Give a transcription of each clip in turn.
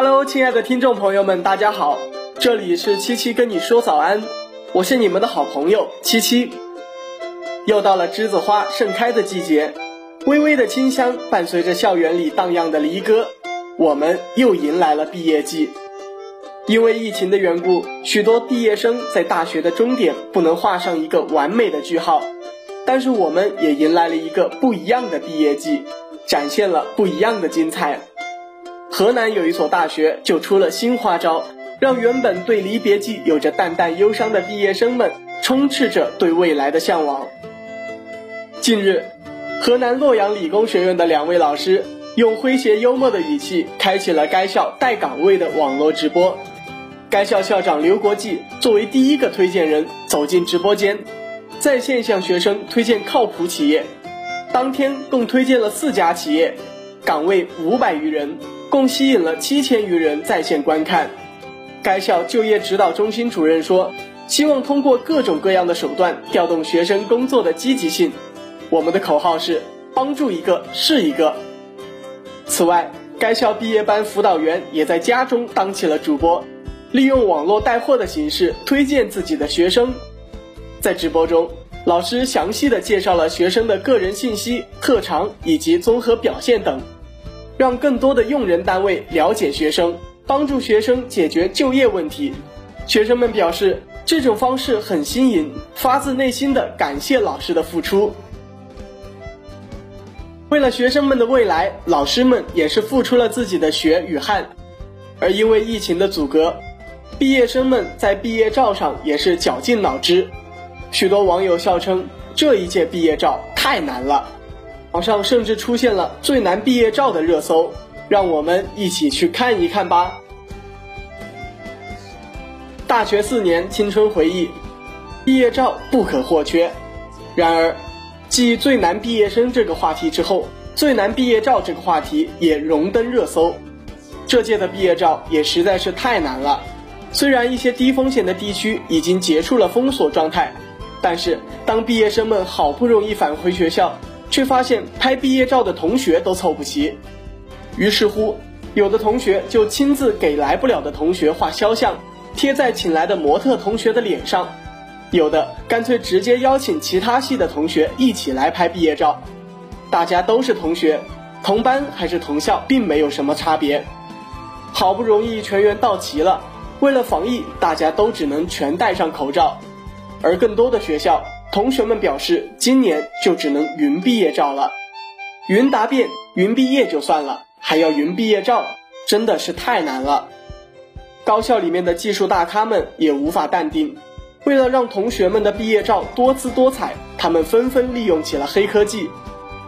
Hello，亲爱的听众朋友们，大家好，这里是七七跟你说早安，我是你们的好朋友七七。又到了栀子花盛开的季节，微微的清香伴随着校园里荡漾的离歌，我们又迎来了毕业季。因为疫情的缘故，许多毕业生在大学的终点不能画上一个完美的句号，但是我们也迎来了一个不一样的毕业季，展现了不一样的精彩。河南有一所大学就出了新花招，让原本对离别季有着淡淡忧伤的毕业生们充斥着对未来的向往。近日，河南洛阳理工学院的两位老师用诙谐幽默的语气开启了该校带岗位的网络直播。该校校长刘国际作为第一个推荐人走进直播间，在线向学生推荐靠谱企业。当天共推荐了四家企业，岗位五百余人，共吸引了七千余人在线观看。该校就业指导中心主任说：“希望通过各种各样的手段调动学生工作的积极性。我们的口号是帮助一个是一个。”此外，该校毕业班辅导员也在家中当起了主播。利用网络带货的形式推荐自己的学生，在直播中，老师详细的介绍了学生的个人信息、特长以及综合表现等，让更多的用人单位了解学生，帮助学生解决就业问题。学生们表示，这种方式很新颖，发自内心的感谢老师的付出。为了学生们的未来，老师们也是付出了自己的血与汗，而因为疫情的阻隔。毕业生们在毕业照上也是绞尽脑汁，许多网友笑称这一届毕业照太难了，网上甚至出现了最难毕业照的热搜，让我们一起去看一看吧。大学四年青春回忆，毕业照不可或缺。然而，继最难毕业生这个话题之后，最难毕业照这个话题也荣登热搜。这届的毕业照也实在是太难了。虽然一些低风险的地区已经结束了封锁状态，但是当毕业生们好不容易返回学校，却发现拍毕业照的同学都凑不齐。于是乎，有的同学就亲自给来不了的同学画肖像，贴在请来的模特同学的脸上；有的干脆直接邀请其他系的同学一起来拍毕业照。大家都是同学，同班还是同校，并没有什么差别。好不容易全员到齐了。为了防疫，大家都只能全戴上口罩，而更多的学校同学们表示，今年就只能云毕业照了。云答辩、云毕业就算了，还要云毕业照，真的是太难了。高校里面的技术大咖们也无法淡定，为了让同学们的毕业照多姿多彩，他们纷纷利用起了黑科技。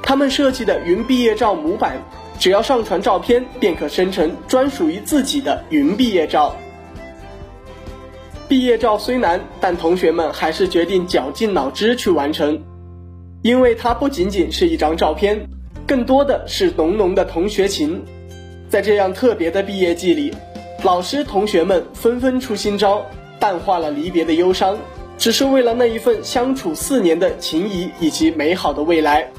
他们设计的云毕业照模板，只要上传照片，便可生成专属于自己的云毕业照。毕业照虽难，但同学们还是决定绞尽脑汁去完成，因为它不仅仅是一张照片，更多的是浓浓的同学情。在这样特别的毕业季里，老师同学们纷纷出新招，淡化了离别的忧伤，只是为了那一份相处四年的情谊以及美好的未来。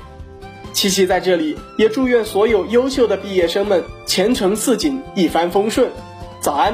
七七在这里也祝愿所有优秀的毕业生们前程似锦，一帆风顺。早安。